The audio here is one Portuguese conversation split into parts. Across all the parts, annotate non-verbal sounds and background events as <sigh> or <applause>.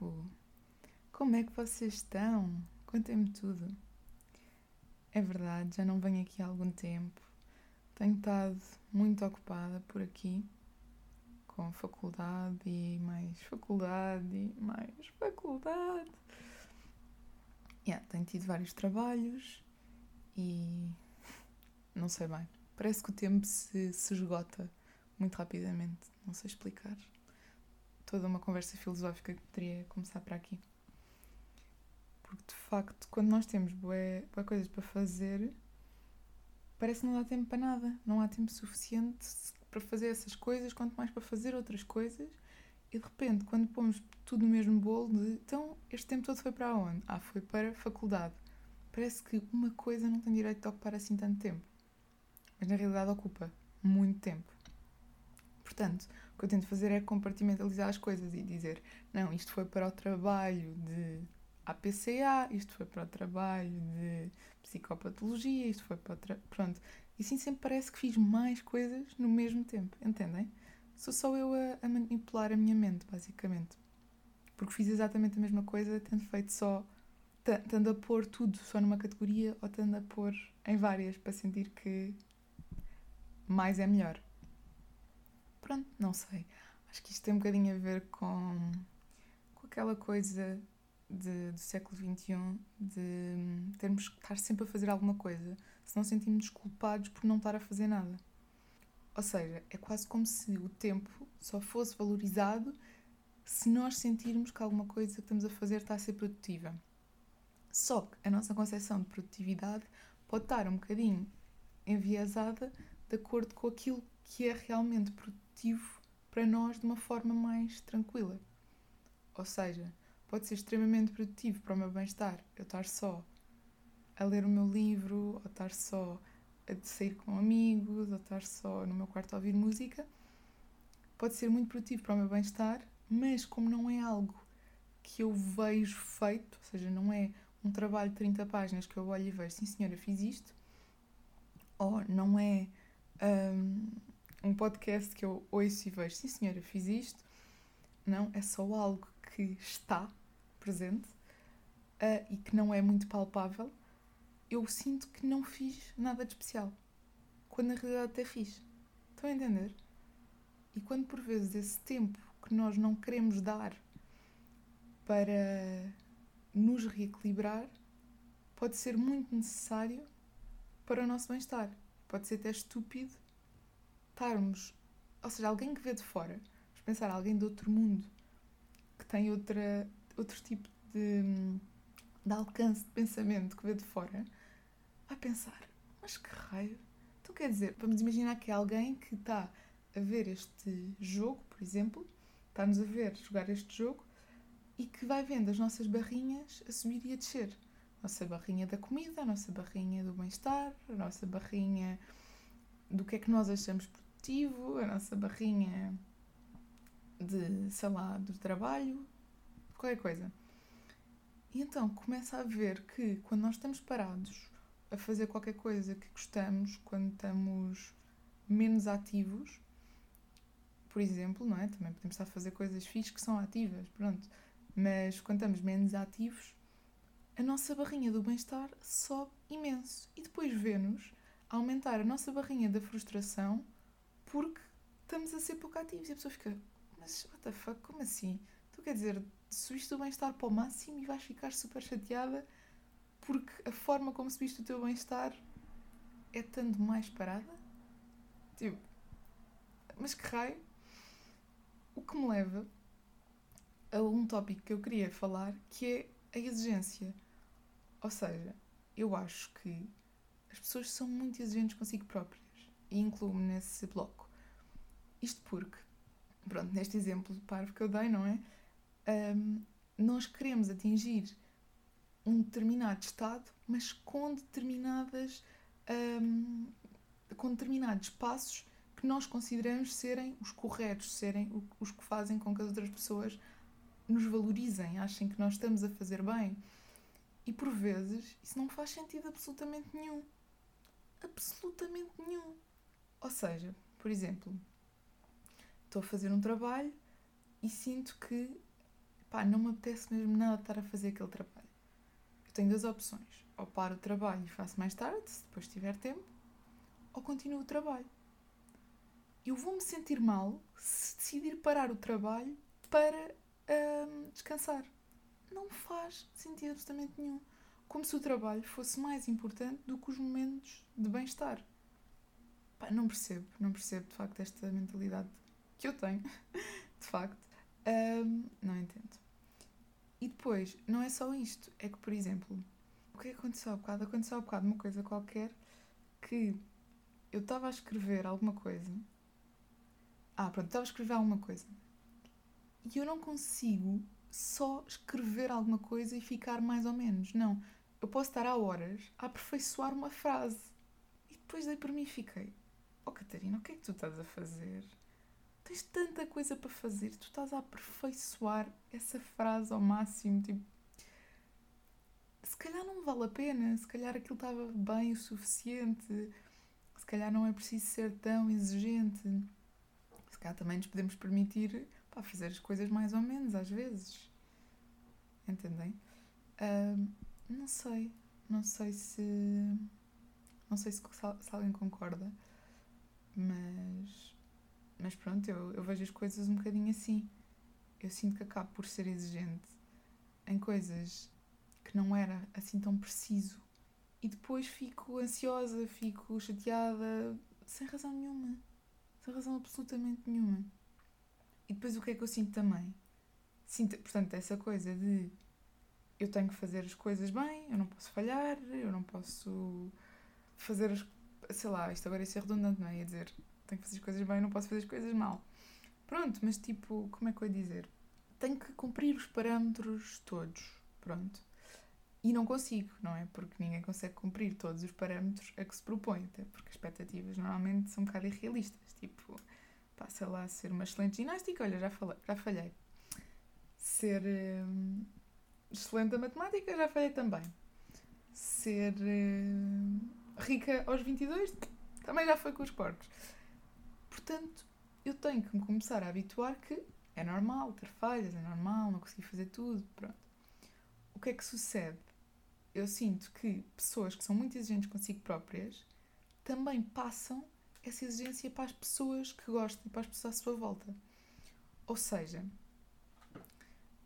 tempo? Como é que vocês estão? Contem-me tudo. É verdade, já não venho aqui há algum tempo. Tenho estado muito ocupada por aqui, com faculdade e mais faculdade e mais faculdade. Yeah, tenho tido vários trabalhos e <laughs> não sei bem. Parece que o tempo se, se esgota muito rapidamente. Não sei explicar toda uma conversa filosófica que poderia começar para aqui. Porque de facto, quando nós temos boas coisas para fazer, parece que não dá tempo para nada. Não há tempo suficiente para fazer essas coisas, quanto mais para fazer outras coisas. E de repente, quando pomos tudo no mesmo bolo, de então este tempo todo foi para onde? Ah, foi para a faculdade. Parece que uma coisa não tem direito de ocupar assim tanto tempo. Mas na realidade ocupa muito tempo. Portanto, o que eu tento fazer é compartimentalizar as coisas e dizer: não, isto foi para o trabalho de APCA, isto foi para o trabalho de psicopatologia, isto foi para tra... Pronto. E assim sempre parece que fiz mais coisas no mesmo tempo, entendem? Sou só eu a, a manipular a minha mente, basicamente. Porque fiz exatamente a mesma coisa, tendo feito só. tendo a pôr tudo só numa categoria ou tendo a pôr em várias para sentir que mais é melhor. Pronto, não sei. Acho que isto tem um bocadinho a ver com, com aquela coisa de, do século XXI de termos que estar sempre a fazer alguma coisa, senão sentimos culpados por não estar a fazer nada. Ou seja, é quase como se o tempo só fosse valorizado se nós sentirmos que alguma coisa que estamos a fazer está a ser produtiva. Só que a nossa concepção de produtividade pode estar um bocadinho enviesada de acordo com aquilo que é realmente produtivo produtivo para nós de uma forma mais tranquila. Ou seja, pode ser extremamente produtivo para o meu bem-estar eu estar só a ler o meu livro, ou estar só a sair com amigos, ou estar só no meu quarto a ouvir música. Pode ser muito produtivo para o meu bem-estar, mas como não é algo que eu vejo feito, ou seja, não é um trabalho de 30 páginas que eu olho e vejo, sim senhora, fiz isto, ou não é um, um podcast que eu ouço e vejo, sim senhora, fiz isto. Não, é só algo que está presente uh, e que não é muito palpável. Eu sinto que não fiz nada de especial. Quando na realidade até fiz. Estão a entender? E quando por vezes esse tempo que nós não queremos dar para nos reequilibrar pode ser muito necessário para o nosso bem-estar. Pode ser até estúpido estarmos, ou seja, alguém que vê de fora, vamos pensar alguém de outro mundo, que tem outra, outro tipo de, de alcance de pensamento que vê de fora, vai pensar, mas que raio? Então quer dizer, vamos imaginar que é alguém que está a ver este jogo, por exemplo, está-nos a ver jogar este jogo e que vai vendo as nossas barrinhas a subir e a descer. A nossa barrinha da comida, a nossa barrinha do bem-estar, a nossa barrinha do que é que nós achamos produtivo, a nossa barrinha de, sei lá, do trabalho, qualquer coisa. E então começa a ver que quando nós estamos parados a fazer qualquer coisa que gostamos, quando estamos menos ativos, por exemplo, não é? Também podemos estar a fazer coisas fixas que são ativas, pronto. Mas quando estamos menos ativos, a nossa barrinha do bem-estar sobe imenso. E depois vê-nos aumentar a nossa barrinha da frustração porque estamos a ser pouco ativos. E a pessoa fica, mas what the fuck, como assim? Tu quer dizer, subiste o bem-estar para o máximo e vais ficar super chateada porque a forma como subiste o teu bem-estar é estando mais parada? Tipo, mas que raio? O que me leva a um tópico que eu queria falar, que é a exigência. Ou seja, eu acho que as pessoas são muito exigentes consigo próprias e incluo-me nesse bloco. Isto porque, pronto, neste exemplo parvo que eu dei, não é? Um, nós queremos atingir um determinado estado, mas com determinadas um, com determinados passos que nós consideramos serem os corretos, serem os que fazem com que as outras pessoas nos valorizem, achem que nós estamos a fazer bem. E por vezes isso não faz sentido absolutamente nenhum. Absolutamente nenhum. Ou seja, por exemplo, estou a fazer um trabalho e sinto que pá, não me apetece mesmo nada estar a fazer aquele trabalho. Eu tenho duas opções. Ou paro o trabalho e faço mais tarde, se depois tiver tempo, ou continuo o trabalho. Eu vou-me sentir mal se decidir parar o trabalho para hum, descansar. Não faz sentido absolutamente nenhum. Como se o trabalho fosse mais importante do que os momentos de bem-estar. Pá, não percebo, não percebo de facto esta mentalidade que eu tenho, <laughs> de facto. Um, não entendo. E depois, não é só isto, é que, por exemplo, o que aconteceu há bocado? Aconteceu há bocado uma coisa qualquer que eu estava a escrever alguma coisa. Ah, pronto, estava a escrever alguma coisa. E eu não consigo só escrever alguma coisa e ficar mais ou menos. Não. Eu posso estar há horas a aperfeiçoar uma frase. E depois dei por mim e fiquei. Oh Catarina, o que é que tu estás a fazer? Tens tanta coisa para fazer, tu estás a aperfeiçoar essa frase ao máximo, tipo. Se calhar não vale a pena, se calhar aquilo estava bem o suficiente, se calhar não é preciso ser tão exigente. Se calhar também nos podemos permitir pá, fazer as coisas mais ou menos às vezes. Entendem? Uh, não sei. Não sei se. Não sei se, se alguém concorda. Mas, mas pronto, eu, eu vejo as coisas um bocadinho assim. Eu sinto que acabo por ser exigente em coisas que não era assim tão preciso. E depois fico ansiosa, fico chateada, sem razão nenhuma. Sem razão absolutamente nenhuma. E depois o que é que eu sinto também? Sinto, portanto, essa coisa de eu tenho que fazer as coisas bem, eu não posso falhar, eu não posso fazer as sei lá, isto agora ia ser redundante, não é? Ia dizer, tenho que fazer as coisas bem, não posso fazer as coisas mal. Pronto, mas tipo, como é que eu ia dizer? Tenho que cumprir os parâmetros todos, pronto. E não consigo, não é? Porque ninguém consegue cumprir todos os parâmetros a que se propõe, até porque as expectativas normalmente são um bocado irrealistas. Tipo, pá, sei lá, ser uma excelente ginástica, olha, já, falei, já falhei. Ser hum, excelente a matemática, já falhei também. Ser. Hum, rica aos 22, também já foi com os porcos. Portanto, eu tenho que me começar a habituar que é normal ter falhas, é normal não conseguir fazer tudo, pronto. O que é que sucede? Eu sinto que pessoas que são muito exigentes consigo próprias também passam essa exigência para as pessoas que gostam, para as pessoas à sua volta. Ou seja,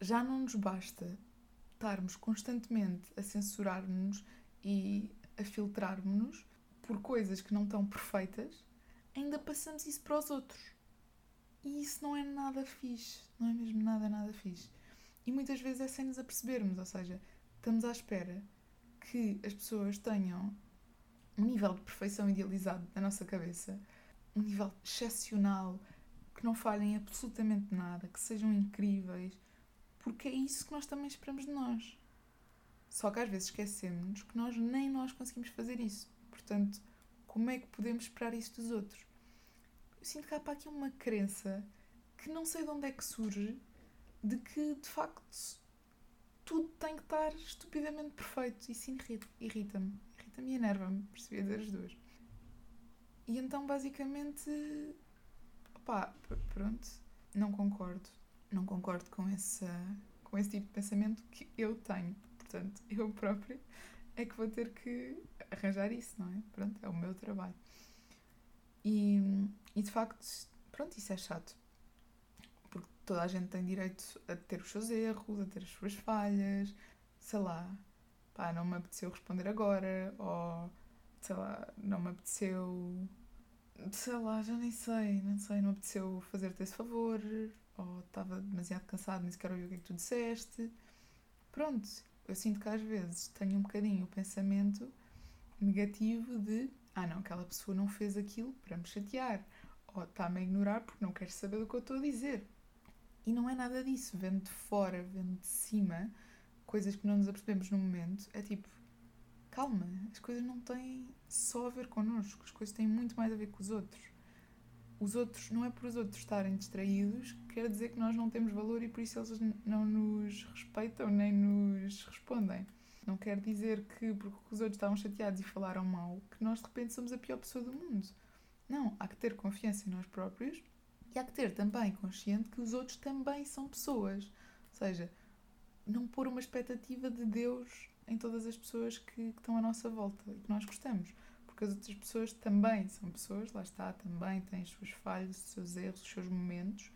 já não nos basta estarmos constantemente a censurar-nos e a filtrarmos-nos por coisas que não estão perfeitas, ainda passamos isso para os outros. E isso não é nada fixe, não é mesmo nada, nada fixe. E muitas vezes é sem nos apercebermos, ou seja, estamos à espera que as pessoas tenham um nível de perfeição idealizado na nossa cabeça, um nível excepcional, que não falhem absolutamente nada, que sejam incríveis, porque é isso que nós também esperamos de nós. Só que às vezes esquecemos que nós nem nós conseguimos fazer isso. Portanto, como é que podemos esperar isso dos outros? Eu sinto que há para aqui uma crença que não sei de onde é que surge de que de facto tudo tem que estar estupidamente perfeito. Isso irrita-me. Irrita-me e enerva-me, percebi dizer as duas. E então, basicamente, opá, pronto, não concordo. Não concordo com, essa, com esse tipo de pensamento que eu tenho. Portanto, <laughs> eu própria é que vou ter que arranjar isso, não é? Pronto, é o meu trabalho. E, e de facto, pronto, isso é chato. Porque toda a gente tem direito a ter os seus erros, a ter as suas falhas, sei lá, pá, não me apeteceu responder agora, ou sei lá, não me apeteceu. Sei lá, já nem sei, não sei, não me apeteceu fazer-te esse favor, ou estava demasiado cansado, nem sequer ouvi o que é que tu disseste. Pronto, eu sinto que às vezes tenho um bocadinho o pensamento negativo de ah não, aquela pessoa não fez aquilo para me chatear ou está-me a ignorar porque não quer saber do que eu estou a dizer. E não é nada disso. Vendo de fora, vendo de cima, coisas que não nos apercebemos no momento, é tipo, calma, as coisas não têm só a ver connosco, as coisas têm muito mais a ver com os outros. Os outros, não é por os outros estarem distraídos que quer dizer que nós não temos valor e por isso eles não nos respeitam nem nos respondem. Não quer dizer que porque os outros estavam chateados e falaram mal, que nós de repente somos a pior pessoa do mundo. Não, há que ter confiança em nós próprios E há que ter também consciente que os outros também são pessoas. Ou seja, não pôr uma expectativa de Deus em todas as pessoas que, que estão à nossa volta e que nós gostamos. Porque as outras pessoas também são pessoas, lá está, também têm as suas falhas, os seus erros, os seus momentos.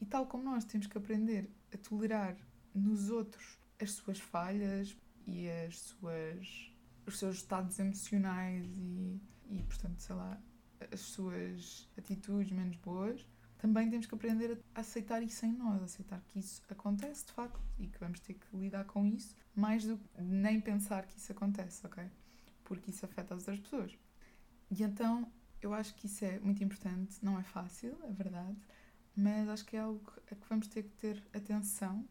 E tal como nós temos que aprender a tolerar nos outros as suas falhas e as suas, os seus estados emocionais e, e, portanto, sei lá, as suas atitudes menos boas, também temos que aprender a aceitar isso em nós, aceitar que isso acontece de facto e que vamos ter que lidar com isso, mais do que nem pensar que isso acontece, ok? Porque isso afeta as outras pessoas. E então eu acho que isso é muito importante, não é fácil, é verdade, mas acho que é algo a que vamos ter que ter atenção,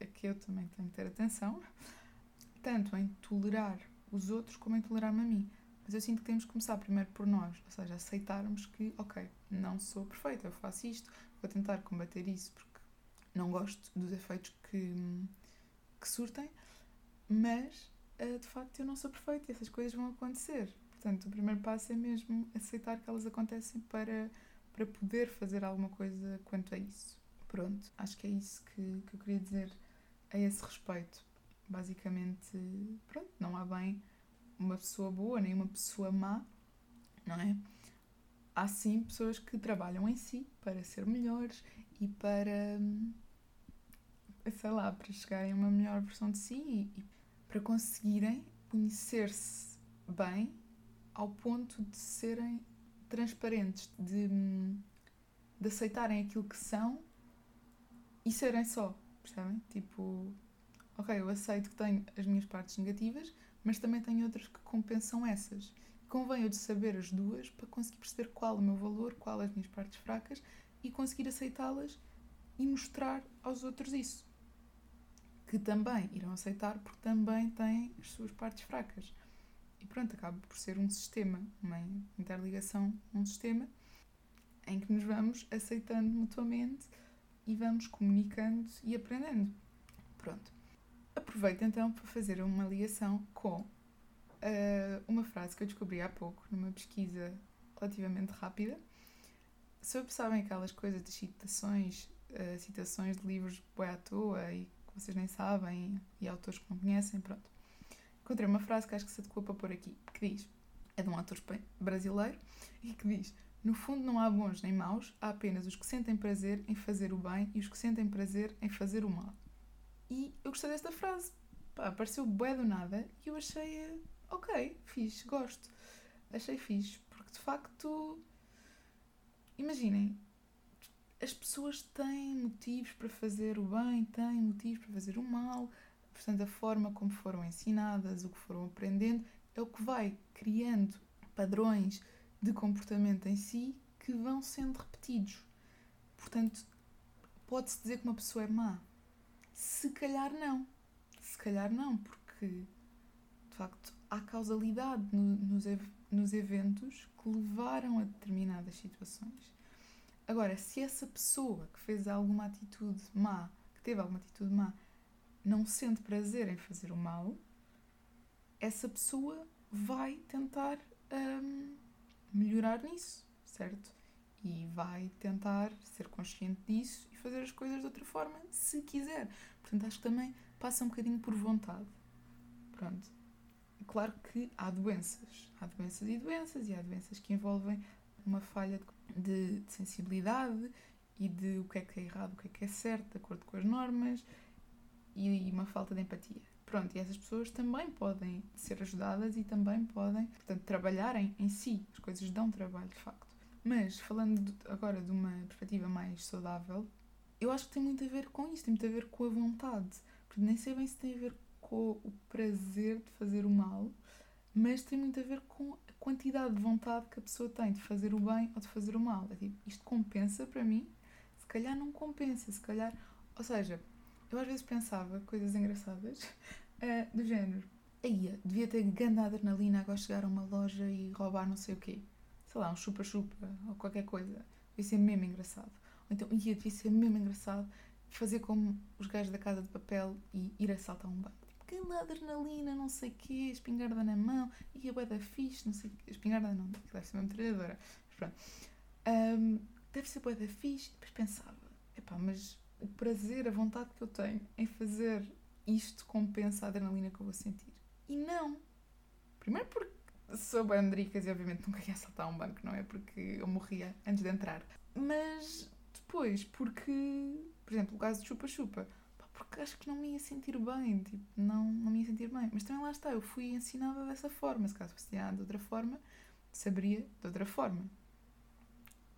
a que eu também tenho que ter atenção, <laughs> tanto em tolerar os outros como em tolerar-me a mim. Mas eu sinto que temos que começar primeiro por nós, ou seja, aceitarmos que, ok, não sou perfeita, eu faço isto, vou tentar combater isso porque não gosto dos efeitos que, que surtem, mas de facto eu não sou perfeita e essas coisas vão acontecer. Portanto, o primeiro passo é mesmo aceitar que elas acontecem para, para poder fazer alguma coisa quanto a isso. Pronto, acho que é isso que, que eu queria dizer a esse respeito. Basicamente, pronto, não há bem uma pessoa boa nem uma pessoa má, não é? Há sim pessoas que trabalham em si para ser melhores e para, sei lá, para chegarem a uma melhor versão de si e para conseguirem conhecer-se bem ao ponto de serem transparentes, de, de aceitarem aquilo que são e serem só, percebem? Tipo, ok, eu aceito que tenho as minhas partes negativas, mas também tenho outras que compensam essas. Convém eu de saber as duas para conseguir perceber qual o meu valor, qual as minhas partes fracas e conseguir aceitá-las e mostrar aos outros isso. Que também irão aceitar porque também têm as suas partes fracas. E pronto, acaba por ser um sistema, uma interligação, um sistema em que nos vamos aceitando mutuamente e vamos comunicando e aprendendo. Pronto. Aproveito então para fazer uma ligação com uh, uma frase que eu descobri há pouco numa pesquisa relativamente rápida sobre, sabem, aquelas coisas de citações, uh, citações de livros boé à toa e vocês nem sabem e autores que não conhecem, pronto. Encontrei uma frase que acho que se adequa para pôr aqui, que diz, é de um autor brasileiro, e que diz, no fundo não há bons nem maus, há apenas os que sentem prazer em fazer o bem e os que sentem prazer em fazer o mal. E eu gostei desta frase. Pá, apareceu bué do nada e eu achei, ok, fixe, gosto. Achei fixe, porque de facto, imaginem, as pessoas têm motivos para fazer o bem, têm motivos para fazer o mal, portanto, a forma como foram ensinadas, o que foram aprendendo, é o que vai criando padrões de comportamento em si que vão sendo repetidos. Portanto, pode-se dizer que uma pessoa é má, se calhar não. Se calhar não, porque de facto há causalidade no, nos, nos eventos que levaram a determinadas situações. Agora, se essa pessoa que fez alguma atitude má, que teve alguma atitude má, não sente prazer em fazer o mal, essa pessoa vai tentar hum, melhorar nisso, certo? E vai tentar ser consciente disso fazer as coisas de outra forma, se quiser. Portanto, acho que também passa um bocadinho por vontade. Pronto. Claro que há doenças. Há doenças e doenças, e há doenças que envolvem uma falha de, de sensibilidade e de o que é que é errado, o que é que é certo, de acordo com as normas, e uma falta de empatia. Pronto, e essas pessoas também podem ser ajudadas e também podem, portanto, trabalharem em si. As coisas dão trabalho, de facto. Mas, falando agora de uma perspectiva mais saudável, eu acho que tem muito a ver com isso, tem muito a ver com a vontade. Porque nem sei bem se tem a ver com o prazer de fazer o mal, mas tem muito a ver com a quantidade de vontade que a pessoa tem de fazer o bem ou de fazer o mal. É tipo, isto compensa para mim? Se calhar não compensa, se calhar. Ou seja, eu às vezes pensava coisas engraçadas uh, <laughs> do género. Aí, devia ter grande adrenalina agora chegar a uma loja e roubar não sei o quê. Sei lá, um chupa-chupa ou qualquer coisa. Devia ser mesmo engraçado. Ou então, ia, devia ser mesmo engraçado fazer como os gajos da Casa de Papel e ir assaltar um banco. Que adrenalina, não sei o quê, espingarda na mão, e a bué da fixe, não sei o quê. Espingarda não, deve ser uma metralhadora. Mas pronto. Um, deve ser boa da fixe. E depois pensava, epá, mas o prazer, a vontade que eu tenho em fazer isto compensa a adrenalina que eu vou sentir. E não. Primeiro porque sou bandricas e obviamente nunca ia saltar um banco, não é? Porque eu morria antes de entrar. Mas depois, porque, por exemplo, o caso de chupa-chupa, porque acho que não me ia sentir bem, tipo, não, não me ia sentir bem. Mas também lá está, eu fui ensinada dessa forma. Se caso fosse de outra forma, saberia de outra forma.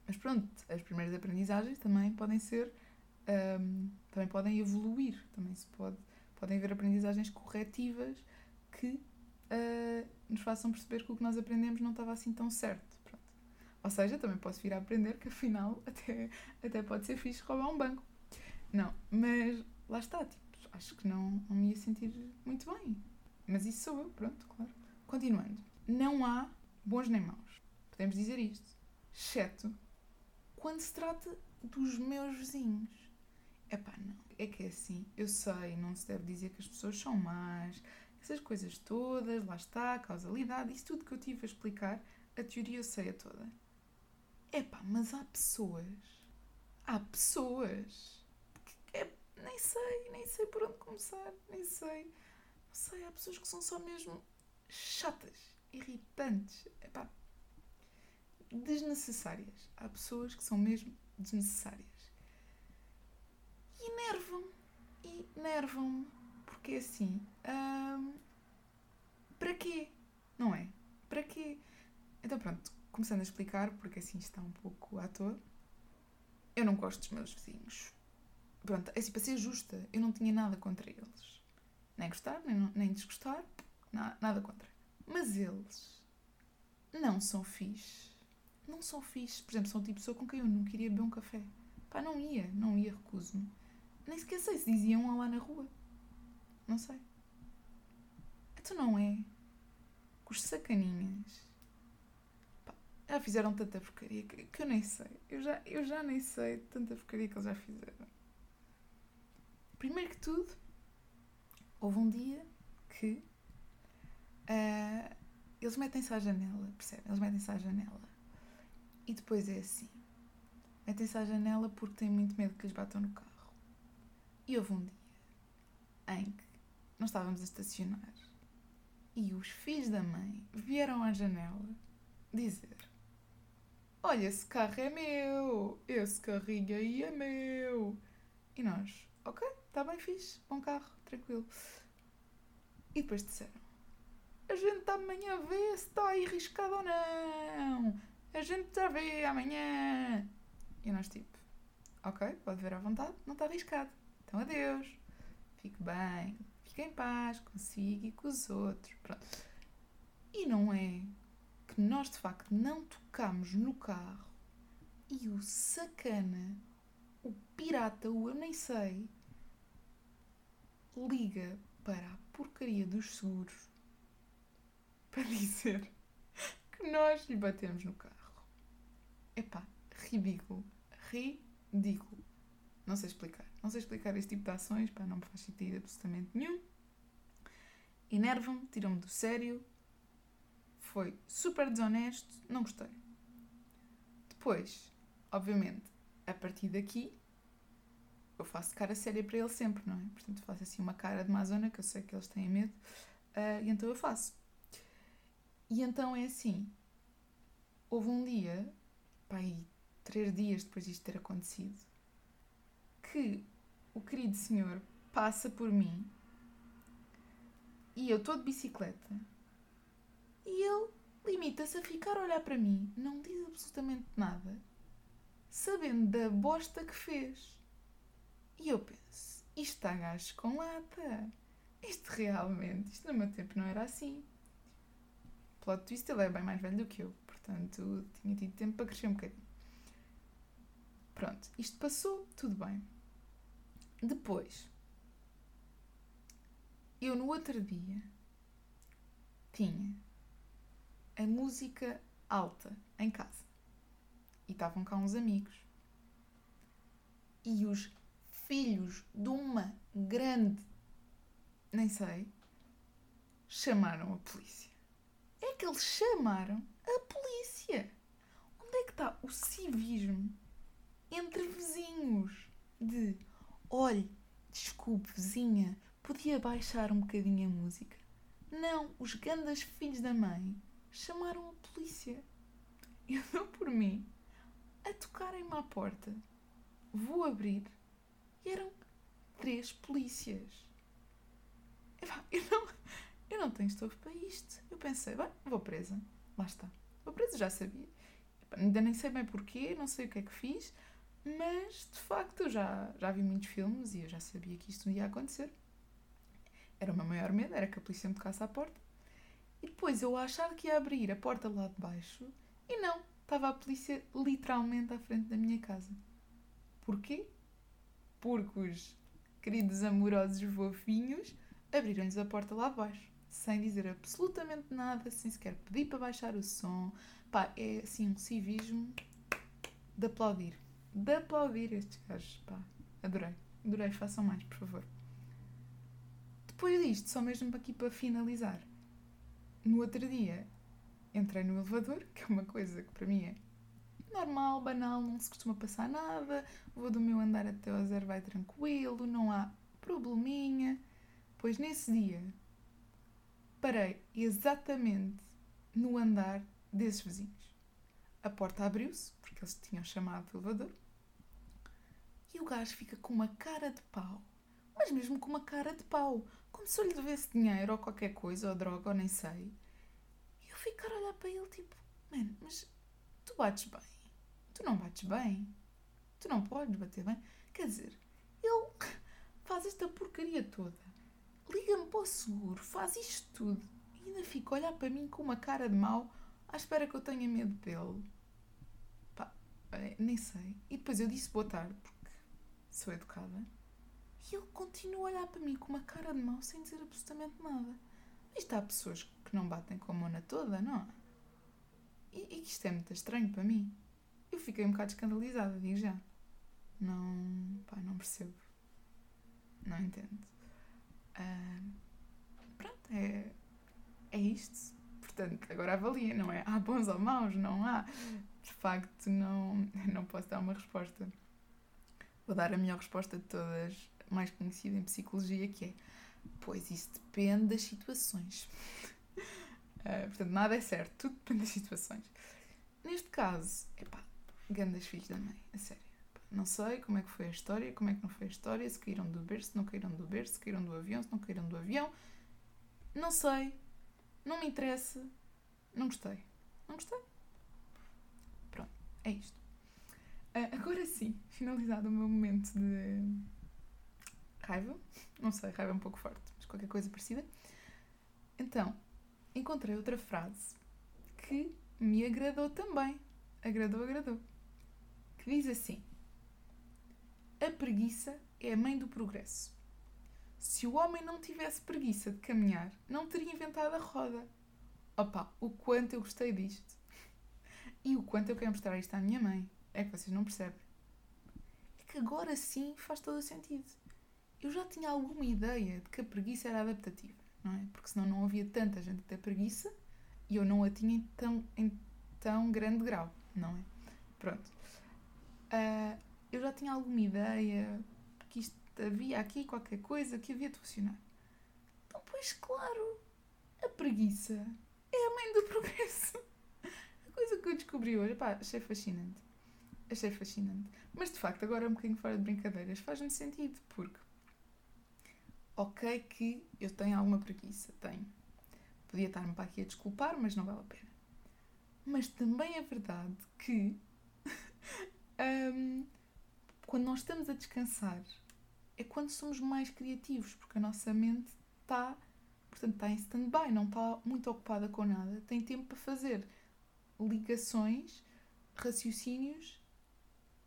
Mas pronto, as primeiras aprendizagens também podem ser, um, também podem evoluir, também se pode, podem haver aprendizagens corretivas que uh, nos façam perceber que o que nós aprendemos não estava assim tão certo. Pronto. Ou seja, também posso vir a aprender que afinal <laughs> até, até pode ser fixe roubar um banco. Não, mas lá está, tipo, acho que não, não me ia sentir muito bem. Mas isso sou eu, pronto, claro. Continuando. Não há bons nem maus. Podemos dizer isto. Exceto quando se trata dos meus vizinhos. É pá, não. É que é assim, eu sei, não se deve dizer que as pessoas são más, essas coisas todas, lá está, causalidade, isso tudo que eu tive a explicar, a teoria eu sei a toda. É pá, mas há pessoas, há pessoas é, nem sei, nem sei por onde começar, nem sei. Não sei, há pessoas que são só mesmo chatas, irritantes. É pá, desnecessárias. Há pessoas que são mesmo desnecessárias. E nervam-me. E nervam-me. Porque assim. Hum, para quê? Não é? Para quê? Então pronto, começando a explicar, porque assim está um pouco à toa. Eu não gosto dos meus vizinhos. Pronto, é assim, para ser justa, eu não tinha nada contra eles. Nem gostar, nem, nem desgostar, nada, nada contra. Mas eles não são fixe não são fixe. Por exemplo, são o tipo de pessoa com quem eu nunca iria beber um café. Pá, não ia, não ia, recuso-me. Nem sequer sei se diziam lá na rua. Não sei. Então não é? Os sacaninhas. Pá, já fizeram tanta porcaria que, que, eu nem sei. Eu já, eu já nem sei tanta porcaria que eles já fizeram. Primeiro que tudo, houve um dia que uh, eles metem-se à janela, percebem? Eles metem-se à janela e depois é assim: metem-se à janela porque têm muito medo que lhes batam no carro. E houve um dia em que nós estávamos a estacionar e os filhos da mãe vieram à janela dizer: Olha, esse carro é meu, esse carrinho aí é meu. E nós, ok, está bem fixe, bom carro, tranquilo. E depois disseram: A gente amanhã vê se está aí riscado ou não. A gente já vê amanhã. E nós, tipo, ok, pode ver à vontade, não está arriscado. Então, adeus. Fique bem, fique em paz consigo e com os outros. Pronto. E não é que nós, de facto, não tocamos no carro e o sacana, o pirata, o eu nem sei, liga para a porcaria dos seguros para dizer que nós lhe batemos no carro. Epá, ridículo. Ridículo. Não sei explicar. Não sei explicar este tipo de ações, pá, não me faz sentido absolutamente nenhum. Enervam-me, tiram-me do sério. Foi super desonesto, não gostei. Depois, obviamente, a partir daqui, eu faço cara séria para ele sempre, não é? Portanto, faço assim uma cara de mazona, que eu sei que eles têm medo, uh, e então eu faço. E então é assim: houve um dia pai, três dias depois disto ter acontecido, que o querido senhor passa por mim e eu estou de bicicleta e ele limita-se a ficar a olhar para mim, não diz absolutamente nada, sabendo da bosta que fez. E eu penso, isto está gajo com lata. Isto realmente, isto no meu tempo não era assim. Plot twist, ele é bem mais velho do que eu. Portanto, tinha tido tempo para crescer um bocadinho. Pronto, isto passou, tudo bem. Depois, eu no outro dia tinha a música alta em casa. E estavam cá uns amigos. E os filhos de uma grande, nem sei, chamaram a polícia. É que eles chamaram a polícia. Onde é que está o civismo entre vizinhos. De, olhe, desculpe, vizinha, podia baixar um bocadinho a música? Não, os grandes filhos da mãe chamaram a polícia. Eu dou <laughs> por mim a tocarem-me à porta. Vou abrir e eram três polícias. Eu não, eu não tenho estofo para isto. Eu pensei, bem, vou presa. Lá está. Vou presa, já sabia. Ainda nem sei bem porquê, não sei o que é que fiz, mas de facto eu já, já vi muitos filmes e eu já sabia que isto ia acontecer. Era o meu maior medo, era que a polícia me tocasse à porta. E depois eu a achar que ia abrir a porta lá de baixo e não, estava a polícia literalmente à frente da minha casa. Porquê? Porque os queridos amorosos fofinhos abriram-lhes a porta lá de baixo, sem dizer absolutamente nada, sem sequer pedir para baixar o som. Pá, é assim um civismo de aplaudir. De aplaudir estes gajos, pá. Adorei. Adorei, façam mais, por favor. Depois disto, só mesmo aqui para finalizar. No outro dia, entrei no elevador, <laughs> que é uma coisa que para mim é normal, banal, não se costuma passar nada, vou do meu andar até ao zero, vai tranquilo, não há probleminha. Pois nesse dia, parei exatamente no andar desses vizinhos. A porta abriu-se, porque eles tinham chamado o elevador, e o gajo fica com uma cara de pau, mas mesmo com uma cara de pau, como se eu lhe devesse dinheiro ou qualquer coisa, ou droga, ou nem sei. E eu ficar a olhar para ele tipo, mano, mas tu bates bem, tu não bates bem, tu não podes bater bem. Quer dizer, ele <laughs> faz esta porcaria toda, liga-me para o seguro, faz isto tudo e ainda fica a olhar para mim com uma cara de mau à espera que eu tenha medo dele. Pá, é, nem sei. E depois eu disse boa tarde, porque sou educada. E ele continua a olhar para mim com uma cara de mau sem dizer absolutamente nada. Isto há pessoas que não batem com a mona toda, não é? E, e isto é muito estranho para mim. Eu fiquei um bocado escandalizada, digo já. Não. pá, não percebo. Não entendo. Uh, pronto, é, é isto. Portanto, agora avalia, não é? Há bons ou maus? Não há. De facto, não, <laughs> não posso dar uma resposta. Vou dar a melhor resposta de todas, mais conhecida em psicologia, que é: pois isso depende das situações. Uh, <laughs> portanto, nada é certo, tudo depende das situações. Neste caso, é pá, grandes filhos da mãe, a sério. Não sei como é que foi a história, como é que não foi a história, se caíram do berço, se não caíram do berço, se caíram do avião, se não caíram do avião. Não sei, não me interessa, não gostei. Não gostei. Pronto, é isto. Uh, agora sim, finalizado o meu momento de raiva. Não sei, raiva é um pouco forte, mas qualquer coisa parecida. Então, encontrei outra frase que me agradou também. Agradou, agradou. Que diz assim: A preguiça é a mãe do progresso. Se o homem não tivesse preguiça de caminhar, não teria inventado a roda. Opa, o quanto eu gostei disto. E o quanto eu quero mostrar isto à minha mãe. É que vocês não percebem. É que agora sim faz todo o sentido. Eu já tinha alguma ideia de que a preguiça era adaptativa, não é? Porque senão não havia tanta gente a ter preguiça e eu não a tinha em tão, em tão grande grau, não é? Pronto. Uh, eu já tinha alguma ideia que isto havia aqui qualquer coisa que havia de funcionar. Então, pois claro, a preguiça é a mãe do progresso. A coisa que eu descobri hoje, pá, achei fascinante. Achei fascinante. Mas de facto, agora um bocadinho fora de brincadeiras, faz-me sentido, porque ok que eu tenho alguma preguiça, tenho. Podia estar-me para aqui a desculpar, mas não vale a pena. Mas também é verdade que um, quando nós estamos a descansar é quando somos mais criativos, porque a nossa mente está, portanto, está em stand-by, não está muito ocupada com nada, tem tempo para fazer ligações, raciocínios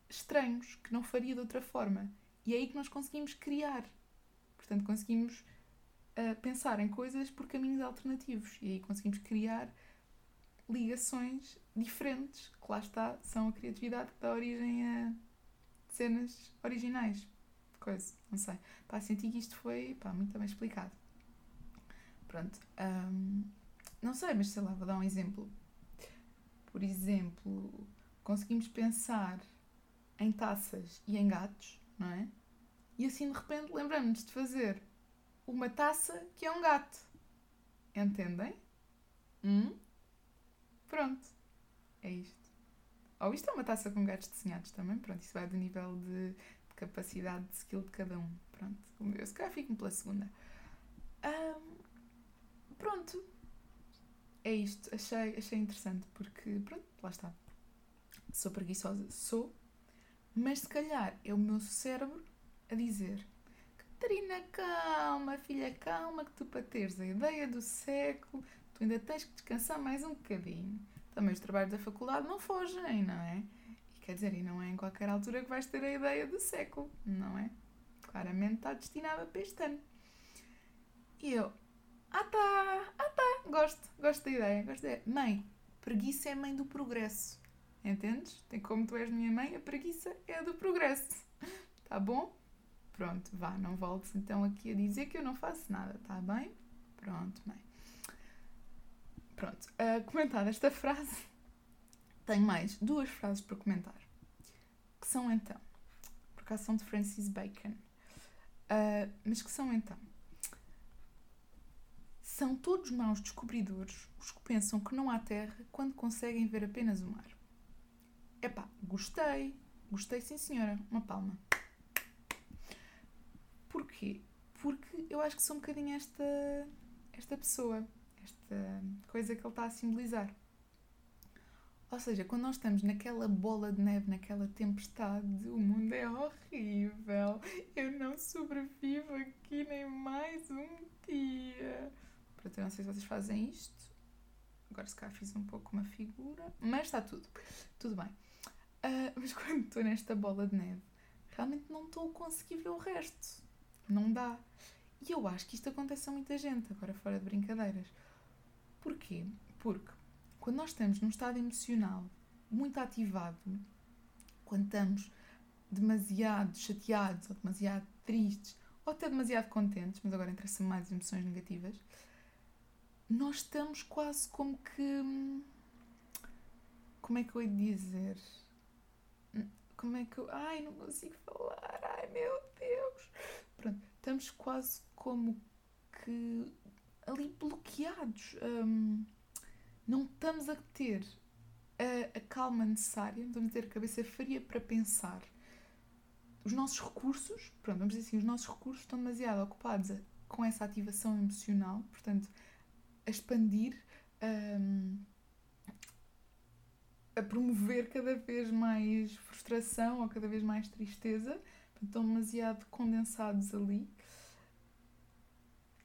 estranhos que não faria de outra forma. E é aí que nós conseguimos criar. Portanto, conseguimos uh, pensar em coisas por caminhos alternativos e aí conseguimos criar ligações diferentes, que lá está, são a criatividade que dá origem a cenas originais coisa, não sei. Pá, senti que isto foi pá, muito bem explicado. Pronto. Um, não sei, mas sei lá, vou dar um exemplo. Por exemplo, conseguimos pensar em taças e em gatos, não é? E assim de repente lembramos de fazer uma taça que é um gato. Entendem? Hum? Pronto. É isto. Ou isto é uma taça com gatos desenhados também. Pronto, isso vai do nível de, de capacidade de skill de cada um. Pronto. Eu se calhar fico pela segunda. Um, pronto. É isto. Achei, achei interessante porque, pronto, lá está. Sou preguiçosa. Sou. Mas se calhar é o meu cérebro a dizer Catarina, calma, filha, calma, que tu para teres a ideia do século, tu ainda tens que descansar mais um bocadinho. Também os trabalhos da faculdade não fogem, não é? E quer dizer, e não é em qualquer altura que vais ter a ideia do século, não é? Claramente está destinada para este ano. E eu, ah tá, ah tá, gosto, gosto da ideia, gosto da ideia. Mãe, preguiça é mãe do progresso. Entendes? Tem como tu és minha mãe, a preguiça é a do progresso. <laughs> Tá bom? Pronto, vá, não voltes então aqui a dizer que eu não faço nada, tá bem? Pronto, mãe. Pronto, uh, comentada esta frase, <laughs> tenho mais duas frases para comentar. Que são então, por acaso são de Francis Bacon, uh, mas que são então. São todos maus descobridores os que pensam que não há terra quando conseguem ver apenas o mar. Epá, gostei, gostei sim senhora, uma palma. Porquê? Porque eu acho que sou um bocadinho esta, esta pessoa, esta coisa que ele está a simbolizar. Ou seja, quando nós estamos naquela bola de neve, naquela tempestade, o mundo é horrível, eu não sobrevivo aqui nem mais um dia. Pronto, eu não sei se vocês fazem isto. Agora se cá fiz um pouco uma figura, mas está tudo. Tudo bem. Uh, mas <laughs> quando estou nesta bola de neve, realmente não estou a conseguir ver o resto. Não dá. E eu acho que isto acontece a muita gente, agora fora de brincadeiras. Porquê? Porque quando nós estamos num estado emocional muito ativado, quando estamos demasiado chateados ou demasiado tristes ou até demasiado contentes, mas agora interessa mais emoções negativas, nós estamos quase como que. Como é que eu ia dizer? Como é que eu. Ai, não consigo falar, ai meu Deus! Pronto, estamos quase como que ali bloqueados. Um, não estamos a ter a, a, calma necessária, não estamos a ter a cabeça fria para pensar. Os nossos recursos, pronto, vamos dizer assim, os nossos recursos estão demasiado ocupados com essa ativação emocional, portanto, a expandir, um, a promover cada vez mais frustração ou cada vez mais tristeza estão demasiado condensados ali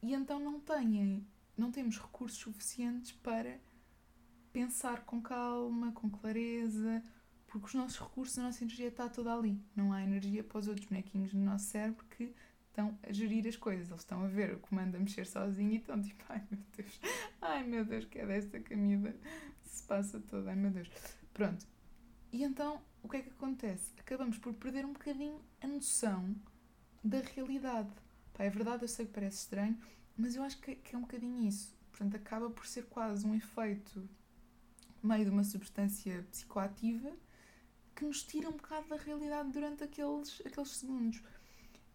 e então não têm, não temos recursos suficientes para pensar com calma, com clareza, porque os nossos recursos, a nossa energia está toda ali. Não há energia para os outros bonequinhos no nosso cérebro que estão a gerir as coisas. Eles estão a ver o comando a mexer sozinho e estão tipo, ai meu Deus, ai meu Deus, que é desta camida se passa toda, ai meu Deus. Pronto. E então o que é que acontece? Acabamos por perder um bocadinho a noção da realidade. Pá, é verdade, eu sei que parece estranho, mas eu acho que, que é um bocadinho isso. Portanto, acaba por ser quase um efeito meio de uma substância psicoativa que nos tira um bocado da realidade durante aqueles, aqueles segundos.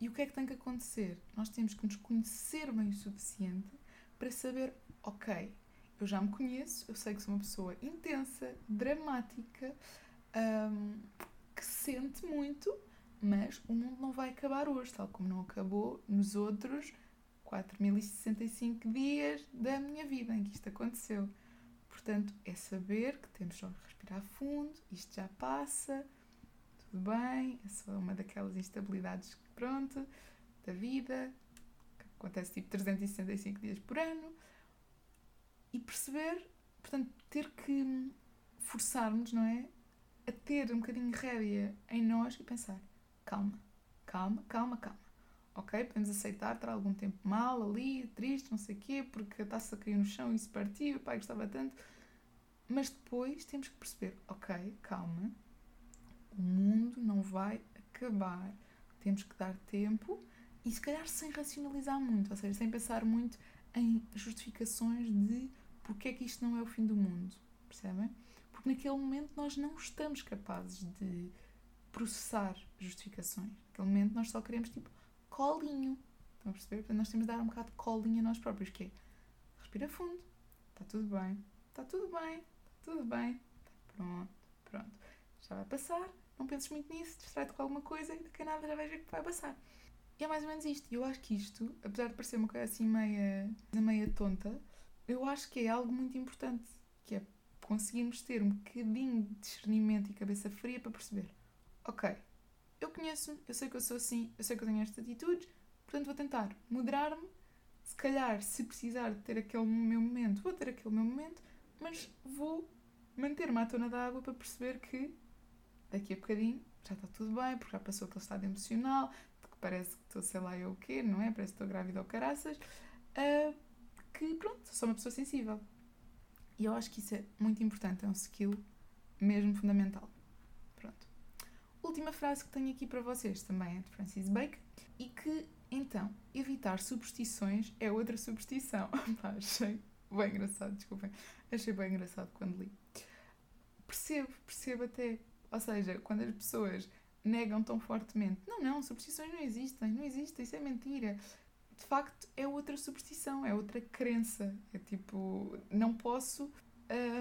E o que é que tem que acontecer? Nós temos que nos conhecer bem o suficiente para saber, ok, eu já me conheço, eu sei que sou uma pessoa intensa, dramática, um, que sente muito, mas o mundo não vai acabar hoje, tal como não acabou nos outros 4065 dias da minha vida em que isto aconteceu. Portanto, é saber que temos só que respirar fundo, isto já passa, tudo bem, é só uma daquelas instabilidades, pronto, da vida, que acontece tipo 365 dias por ano, e perceber, portanto, ter que forçarmos, não é? a ter um bocadinho de rédea em nós e pensar: calma, calma, calma, calma. Ok, podemos aceitar estar algum tempo mal ali, triste, não sei o quê, porque a taça caiu no chão e se partiu, o pai gostava tanto. Mas depois temos que perceber: ok, calma, o mundo não vai acabar. Temos que dar tempo e se calhar sem racionalizar muito, ou seja, sem pensar muito em justificações de porque é que isto não é o fim do mundo. Percebem? Porque naquele momento nós não estamos capazes de processar justificações. Naquele momento nós só queremos tipo colinho. Estão a perceber? Portanto, nós temos de dar um bocado de colinho a nós próprios, que é respira fundo, está tudo bem, está tudo bem, está tudo bem, pronto, pronto. Já vai passar, não penses muito nisso, distrai-te com alguma coisa e daqui a nada já vais ver que vai passar. E é mais ou menos isto. E eu acho que isto, apesar de parecer uma coisa assim meia, meia tonta, eu acho que é algo muito importante, que é conseguirmos ter um bocadinho de discernimento e cabeça fria para perceber, ok, eu conheço-me, eu sei que eu sou assim, eu sei que eu tenho estas atitudes, portanto vou tentar moderar-me, se calhar, se precisar de ter aquele meu momento, vou ter aquele meu momento, mas vou manter-me à tona da água para perceber que daqui a bocadinho já está tudo bem, porque já passou aquele estado emocional, que parece que estou sei lá eu o quê, não é? Parece que estou grávida ou caraças, uh, que pronto, sou uma pessoa sensível. E eu acho que isso é muito importante, é um skill mesmo fundamental. Última frase que tenho aqui para vocês também é de Francis Bacon e que, então, evitar superstições é outra superstição. <laughs> Pá, achei bem engraçado, desculpem. Achei bem engraçado quando li. Percebo, percebo até. Ou seja, quando as pessoas negam tão fortemente, não, não, superstições não existem, não existem, isso é mentira de facto é outra superstição, é outra crença. É tipo, não posso,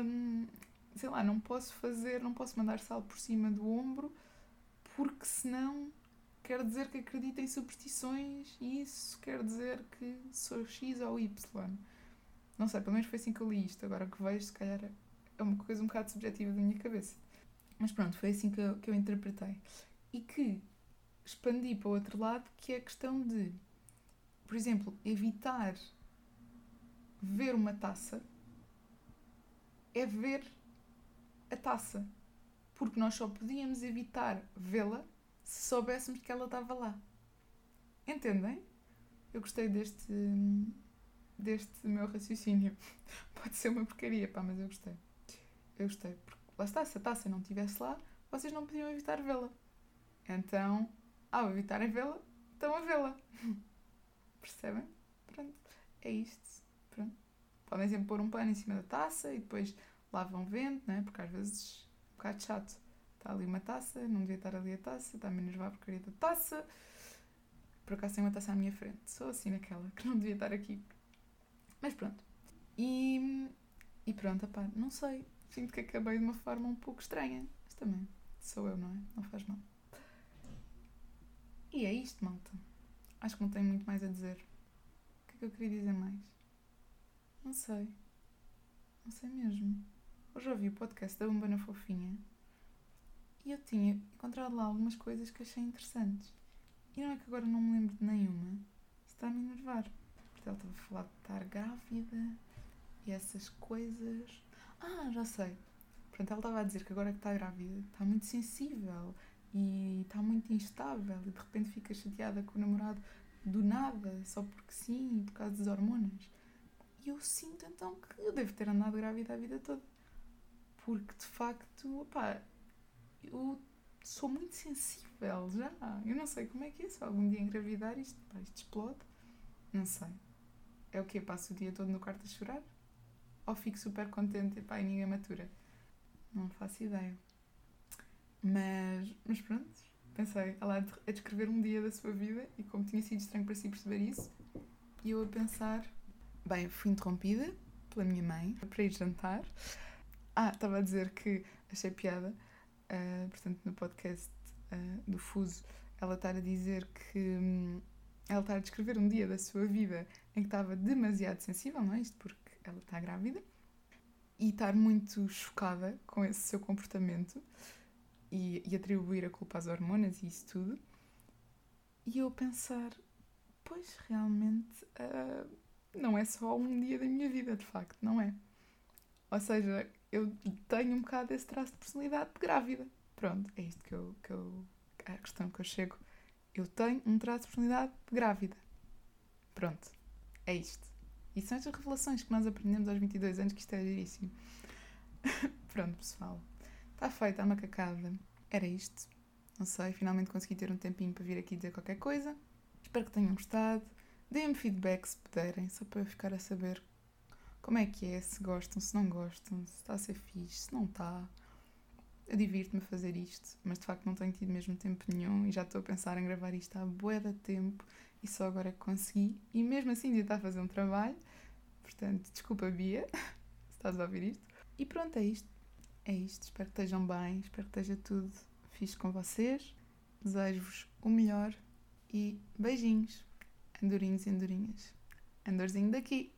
hum, sei lá, não posso fazer, não posso mandar sal por cima do ombro, porque senão quer dizer que acredito em superstições e isso quer dizer que sou X ou Y. Não sei, pelo menos foi assim que eu li isto. Agora que vejo, se calhar é uma coisa um bocado subjetiva da minha cabeça. Mas pronto, foi assim que eu, que eu interpretei. E que expandi para o outro lado, que é a questão de por exemplo, evitar ver uma taça é ver a taça. Porque nós só podíamos evitar vê-la se soubéssemos que ela estava lá. Entendem? Eu gostei deste, deste meu raciocínio. <laughs> Pode ser uma porcaria, pá, mas eu gostei. Eu gostei. Porque lá está, se a taça não estivesse lá, vocês não podiam evitar vê-la. Então, ao evitarem vê-la, estão a vê-la. <laughs> Percebem? Pronto, é isto. Pronto. Podem sempre pôr um pano em cima da taça e depois lavam vento, né? porque às vezes bocado chato. Está ali uma taça, não devia estar ali a taça, está a enervar a porcaria da taça. Por acaso tem uma taça à minha frente. Sou assim naquela, que não devia estar aqui. Mas pronto. E, e pronto, pá, não sei. Sinto que acabei de uma forma um pouco estranha. Mas também sou eu, não é? Não faz mal. E é isto, malta. Acho que não tenho muito mais a dizer. O que é que eu queria dizer mais? Não sei. Não sei mesmo. Hoje ouvi o podcast da Umbana Fofinha e eu tinha encontrado lá algumas coisas que achei interessantes. E não é que agora não me lembro de nenhuma. Está a me enervar. Porque ela estava a falar de estar grávida e essas coisas. Ah, já sei. Portanto, ela estava a dizer que agora que está grávida está muito sensível e está muito instável e de repente fica chateada com o namorado do nada, só porque sim, por causa das hormonas. E eu sinto então que eu devo ter andado grávida a vida toda. Porque de facto, opá, eu sou muito sensível já. Eu não sei como é que é, se algum dia engravidar isto, pá, isto explode. Não sei. É o que Passo o dia todo no quarto a chorar? Ou fico super contente e pá, e ninguém matura? Não faço ideia. Mas, mas pronto, pensei, ela a descrever um dia da sua vida e como tinha sido estranho para si perceber isso, e eu a pensar, bem, fui interrompida pela minha mãe para ir jantar. Ah, estava a dizer que achei piada, uh, portanto, no podcast uh, do Fuso, ela estar a dizer que. Um, ela está a descrever um dia da sua vida em que estava demasiado sensível, não é isto? Porque ela está grávida e estar muito chocada com esse seu comportamento e, e atribuir a culpa às hormonas e isso tudo. E eu pensar, pois realmente uh, não é só um dia da minha vida, de facto, não é? Ou seja, eu tenho um bocado esse traço de personalidade de grávida. Pronto, é isto que eu, que eu. a questão que eu chego. Eu tenho um traço de personalidade de grávida. Pronto, é isto. E são estas revelações que nós aprendemos aos 22 anos, que isto é giríssimo. <laughs> Pronto, pessoal. Está feita a macacada. Era isto. Não sei, finalmente consegui ter um tempinho para vir aqui dizer qualquer coisa. Espero que tenham gostado. Deem-me feedback se puderem, só para eu ficar a saber como é que é, se gostam, se não gostam, se está a ser fixe, se não está. eu divirto-me a fazer isto, mas de facto não tenho tido mesmo tempo nenhum e já estou a pensar em gravar isto há bué de tempo e só agora é que consegui. E mesmo assim ainda está a fazer um trabalho, portanto, desculpa Bia, <laughs> se estás a ouvir isto. E pronto, é isto. É isto. Espero que estejam bem, espero que esteja tudo fixe com vocês. Desejo-vos o melhor e beijinhos, andorinhos e andorinhas. Andorzinho daqui.